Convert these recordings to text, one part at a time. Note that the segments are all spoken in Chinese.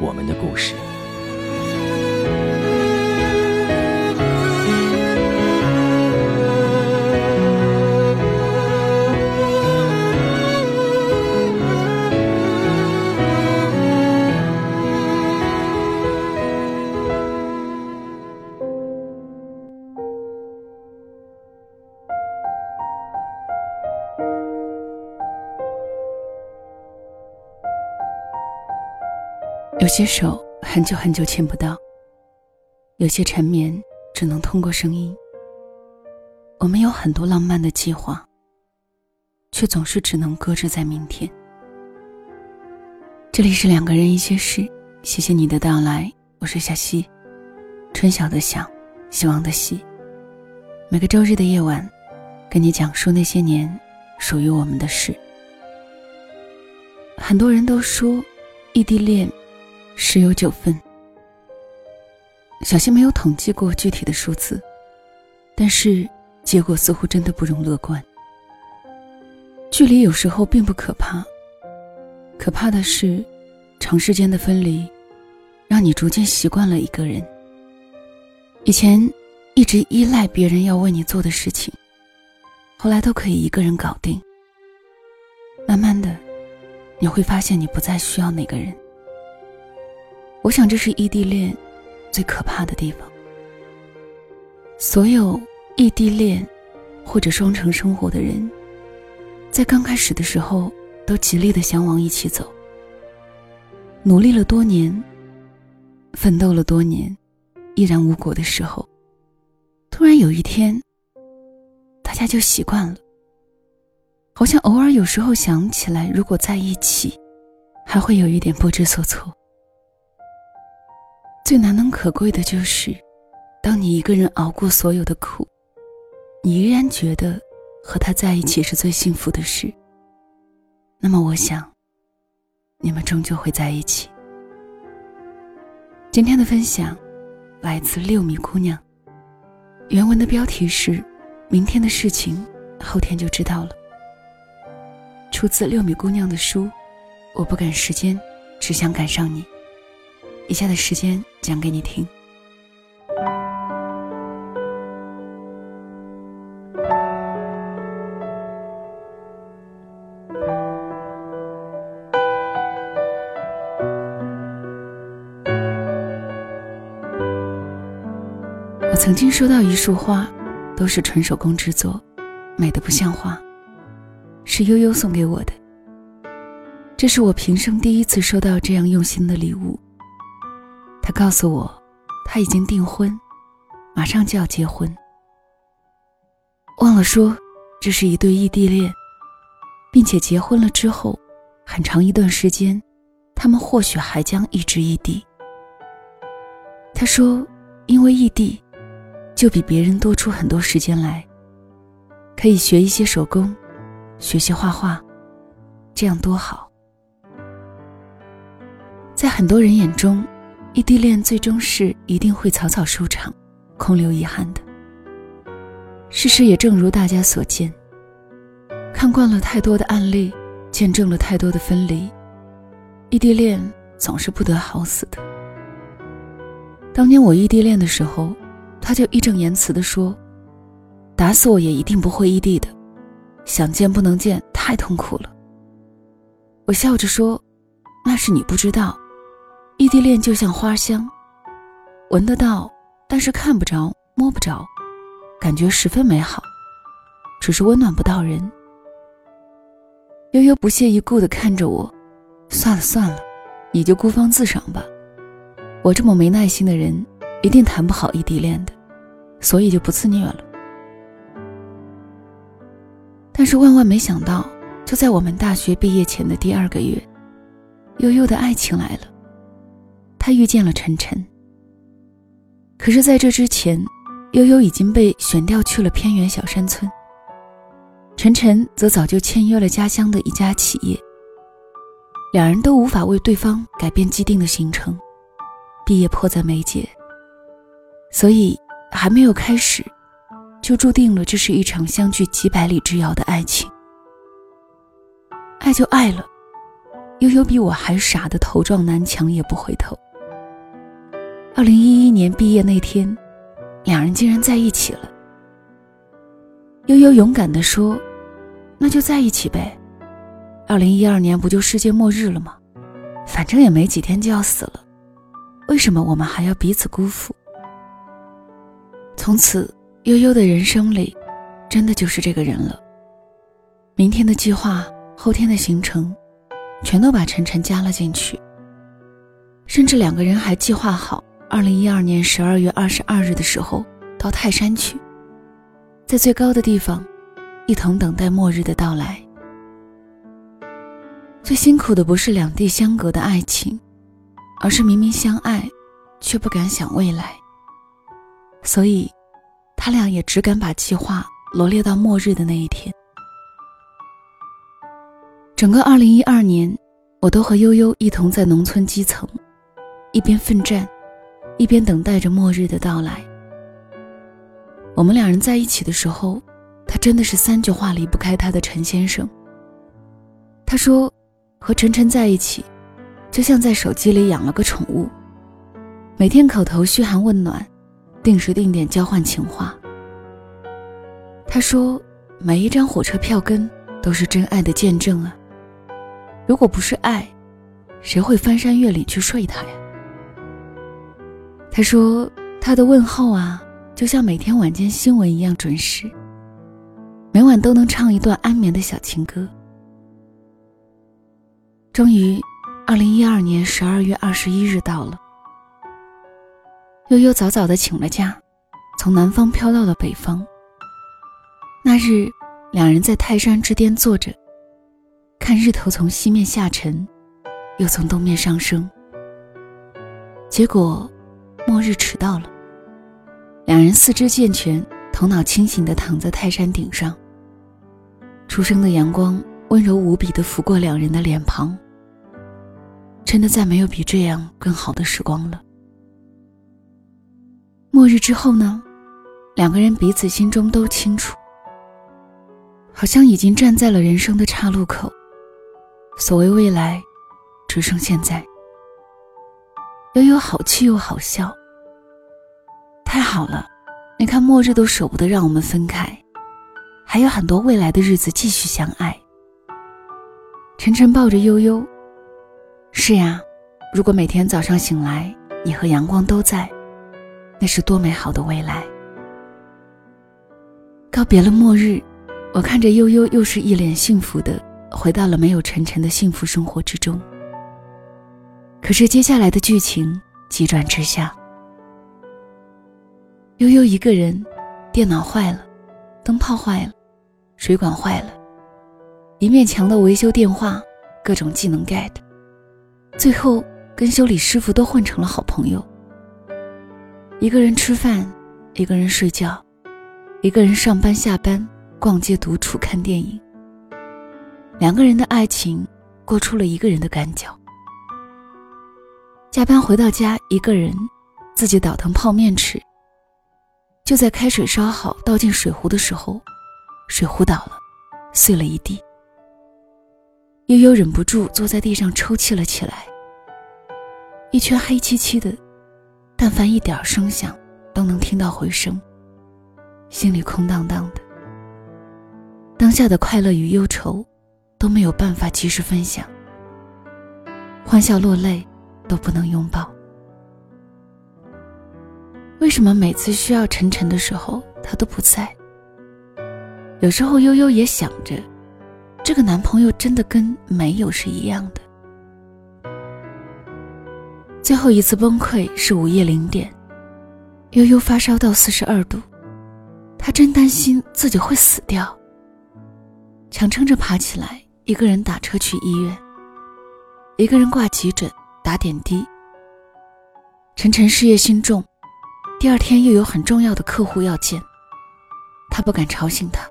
我们的故事。有些手很久很久牵不到，有些缠绵只能通过声音。我们有很多浪漫的计划，却总是只能搁置在明天。这里是两个人一些事，谢谢你的到来，我是小溪，春晓的晓，希望的希。每个周日的夜晚，跟你讲述那些年属于我们的事。很多人都说，异地恋。十有九分，小溪没有统计过具体的数字，但是结果似乎真的不容乐观。距离有时候并不可怕，可怕的是长时间的分离，让你逐渐习惯了一个人。以前一直依赖别人要为你做的事情，后来都可以一个人搞定。慢慢的，你会发现你不再需要那个人。我想，这是异地恋最可怕的地方。所有异地恋或者双城生活的人，在刚开始的时候都极力的想往一起走，努力了多年，奋斗了多年，依然无果的时候，突然有一天，大家就习惯了，好像偶尔有时候想起来，如果在一起，还会有一点不知所措。最难能可贵的就是，当你一个人熬过所有的苦，你依然觉得和他在一起是最幸福的事。那么，我想，你们终究会在一起。今天的分享来自六米姑娘，原文的标题是“明天的事情，后天就知道了”，出自六米姑娘的书《我不赶时间，只想赶上你》。以下的时间讲给你听。我曾经收到一束花，都是纯手工制作，美的不像话，是悠悠送给我的。这是我平生第一次收到这样用心的礼物。他告诉我，他已经订婚，马上就要结婚。忘了说，这是一对异地恋，并且结婚了之后，很长一段时间，他们或许还将一直异地。他说，因为异地，就比别人多出很多时间来，可以学一些手工，学习画画，这样多好。在很多人眼中。异地恋最终是一定会草草收场，空留遗憾的。事实也正如大家所见，看惯了太多的案例，见证了太多的分离，异地恋总是不得好死的。当年我异地恋的时候，他就义正言辞地说：“打死我也一定不会异地的，想见不能见，太痛苦了。”我笑着说：“那是你不知道。”异地恋就像花香，闻得到，但是看不着、摸不着，感觉十分美好，只是温暖不到人。悠悠不屑一顾地看着我，算了算了，你就孤芳自赏吧。我这么没耐心的人，一定谈不好异地恋的，所以就不自虐了。但是万万没想到，就在我们大学毕业前的第二个月，悠悠的爱情来了。他遇见了晨晨。可是，在这之前，悠悠已经被选调去了偏远小山村。晨晨则早就签约了家乡的一家企业，两人都无法为对方改变既定的行程，毕业迫在眉睫。所以还没有开始，就注定了这是一场相距几百里之遥的爱情。爱就爱了，悠悠比我还傻的头撞南墙也不回头。二零一一年毕业那天，两人竟然在一起了。悠悠勇敢地说。那就在一起呗，二零一二年不就世界末日了吗？反正也没几天就要死了，为什么我们还要彼此辜负？从此，悠悠的人生里，真的就是这个人了。明天的计划，后天的行程，全都把晨晨加了进去。甚至两个人还计划好，二零一二年十二月二十二日的时候到泰山去，在最高的地方。一同等待末日的到来。最辛苦的不是两地相隔的爱情，而是明明相爱，却不敢想未来。所以，他俩也只敢把计划罗列到末日的那一天。整个二零一二年，我都和悠悠一同在农村基层，一边奋战，一边等待着末日的到来。我们两人在一起的时候。他真的是三句话离不开他的陈先生。他说，和晨晨在一起，就像在手机里养了个宠物，每天口头嘘寒问暖，定时定点交换情话。他说，每一张火车票根都是真爱的见证啊。如果不是爱，谁会翻山越岭去睡他呀？他说，他的问候啊，就像每天晚间新闻一样准时。每晚都能唱一段安眠的小情歌。终于，二零一二年十二月二十一日到了。悠悠早早的请了假，从南方飘到了北方。那日，两人在泰山之巅坐着，看日头从西面下沉，又从东面上升。结果，末日迟到了。两人四肢健全。头脑清醒地躺在泰山顶上，初升的阳光温柔无比地拂过两人的脸庞。真的再没有比这样更好的时光了。末日之后呢？两个人彼此心中都清楚，好像已经站在了人生的岔路口。所谓未来，只剩现在。悠悠好气又好笑。太好了。你看，末日都舍不得让我们分开，还有很多未来的日子继续相爱。晨晨抱着悠悠，是呀，如果每天早上醒来，你和阳光都在，那是多美好的未来。告别了末日，我看着悠悠，又是一脸幸福的回到了没有晨晨的幸福生活之中。可是接下来的剧情急转直下。悠悠一个人，电脑坏了，灯泡坏了，水管坏了，一面墙的维修电话，各种技能 get，最后跟修理师傅都混成了好朋友。一个人吃饭，一个人睡觉，一个人上班下班，逛街独处看电影。两个人的爱情过出了一个人的赶脚。加班回到家，一个人自己倒腾泡面吃。就在开水烧好，倒进水壶的时候，水壶倒了，碎了一地。悠悠忍不住坐在地上抽泣了起来。一圈黑漆漆的，但凡一点声响，都能听到回声。心里空荡荡的，当下的快乐与忧愁，都没有办法及时分享。欢笑落泪，都不能拥抱。为什么每次需要晨晨的时候，他都不在？有时候悠悠也想着，这个男朋友真的跟没有是一样的。最后一次崩溃是午夜零点，悠悠发烧到四十二度，她真担心自己会死掉，强撑着爬起来，一个人打车去医院，一个人挂急诊打点滴。晨晨事业心重。第二天又有很重要的客户要见，他不敢吵醒他，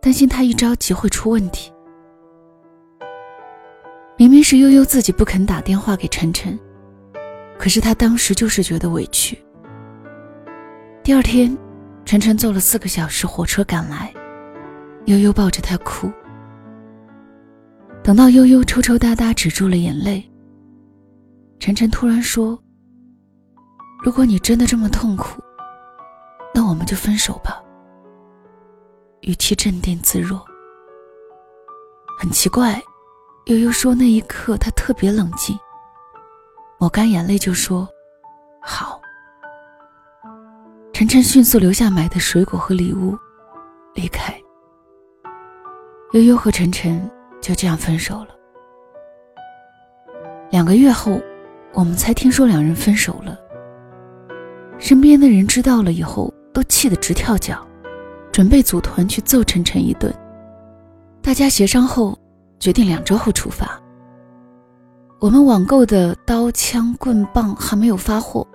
担心他一着急会出问题。明明是悠悠自己不肯打电话给晨晨，可是他当时就是觉得委屈。第二天，晨晨坐了四个小时火车赶来，悠悠抱着他哭。等到悠悠抽抽搭搭止住了眼泪，晨晨突然说。如果你真的这么痛苦，那我们就分手吧。语气镇定自若。很奇怪，悠悠说那一刻他特别冷静，抹干眼泪就说：“好。”晨晨迅速留下买的水果和礼物，离开。悠悠和晨晨就这样分手了。两个月后，我们才听说两人分手了。身边的人知道了以后，都气得直跳脚，准备组团去揍晨晨一顿。大家协商后，决定两周后出发。我们网购的刀、枪、棍棒还没有发货，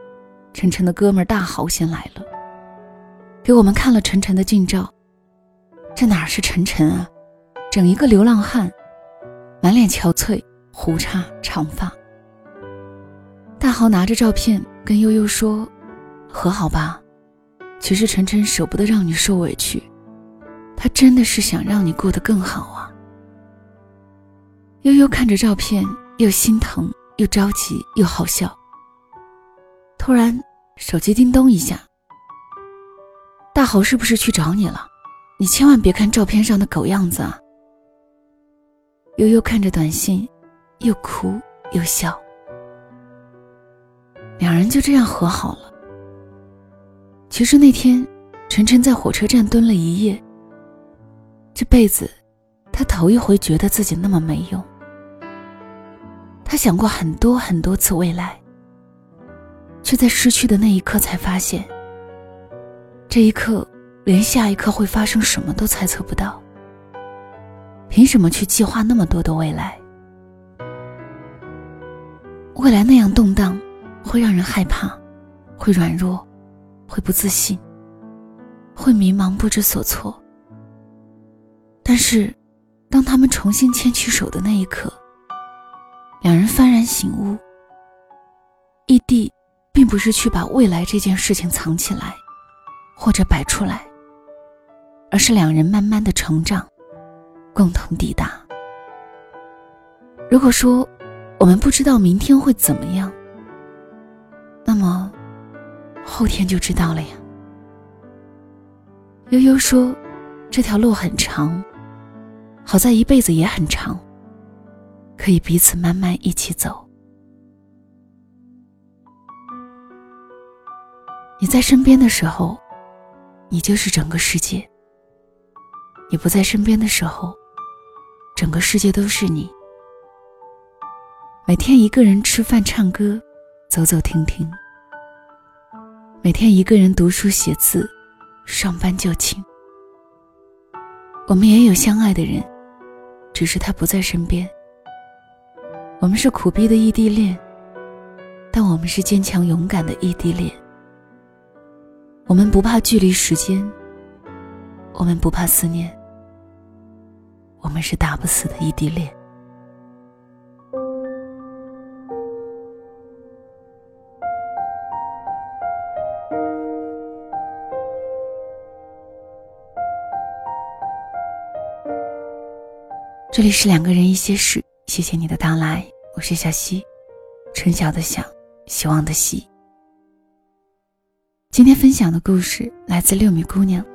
晨晨的哥们大豪先来了，给我们看了晨晨的近照。这哪是晨晨啊，整一个流浪汉，满脸憔悴，胡茬长发。大豪拿着照片跟悠悠说。和好吧，其实晨晨舍不得让你受委屈，他真的是想让你过得更好啊。悠悠看着照片，又心疼又着急又好笑。突然，手机叮咚一下，大豪是不是去找你了？你千万别看照片上的狗样子啊！悠悠看着短信，又哭又笑，两人就这样和好了。其实那天，晨晨在火车站蹲了一夜。这辈子，他头一回觉得自己那么没用。他想过很多很多次未来，却在失去的那一刻才发现，这一刻连下一刻会发生什么都猜测不到。凭什么去计划那么多的未来？未来那样动荡，会让人害怕，会软弱。会不自信，会迷茫不知所措。但是，当他们重新牵起手的那一刻，两人幡然醒悟：异地，并不是去把未来这件事情藏起来，或者摆出来，而是两人慢慢的成长，共同抵达。如果说我们不知道明天会怎么样，后天就知道了呀。悠悠说：“这条路很长，好在一辈子也很长，可以彼此慢慢一起走。你在身边的时候，你就是整个世界；你不在身边的时候，整个世界都是你。每天一个人吃饭、唱歌，走走停停。”每天一个人读书写字，上班就寝。我们也有相爱的人，只是他不在身边。我们是苦逼的异地恋，但我们是坚强勇敢的异地恋。我们不怕距离时间，我们不怕思念。我们是打不死的异地恋。这里是两个人一些事，谢谢你的到来，我是小溪，春晓的晓，希望的希。今天分享的故事来自六米姑娘，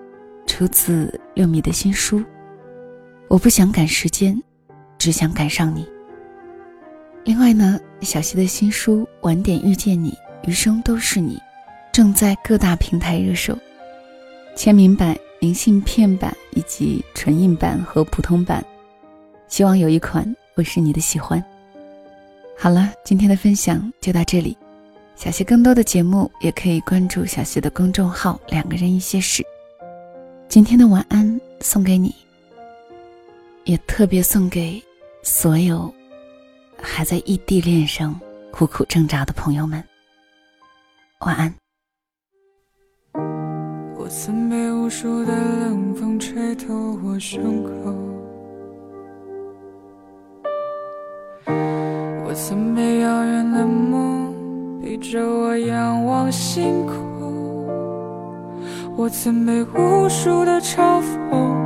出自六米的新书。我不想赶时间，只想赶上你。另外呢，小溪的新书《晚点遇见你，余生都是你》，正在各大平台热售，签名版、明信片版以及纯印版和普通版，希望有一款会是你的喜欢。好了，今天的分享就到这里。小溪更多的节目也可以关注小溪的公众号“两个人一些事”。今天的晚安送给你，也特别送给所有还在异地恋上苦苦挣扎的朋友们。晚安。我曾被无数的冷风吹透我胸口。曾被遥远的梦逼着我仰望星空，我曾被无数的嘲讽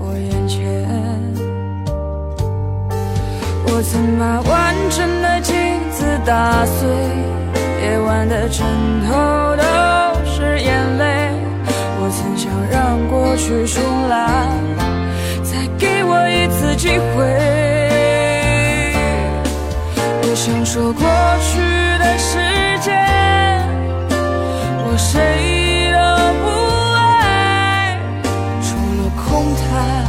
我曾把完整的镜子打碎，夜晚的枕头都是眼泪。我曾想让过去重来，再给我一次机会。我想说过去的时间，我谁都不爱，除了空谈，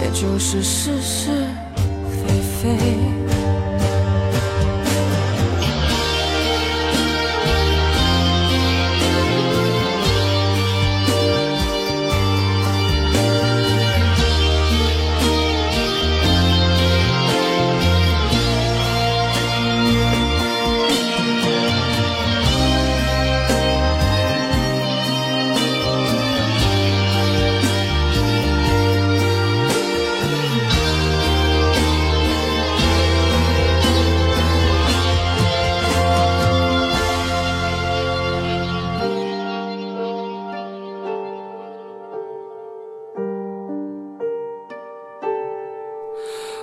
也就是事实。飞。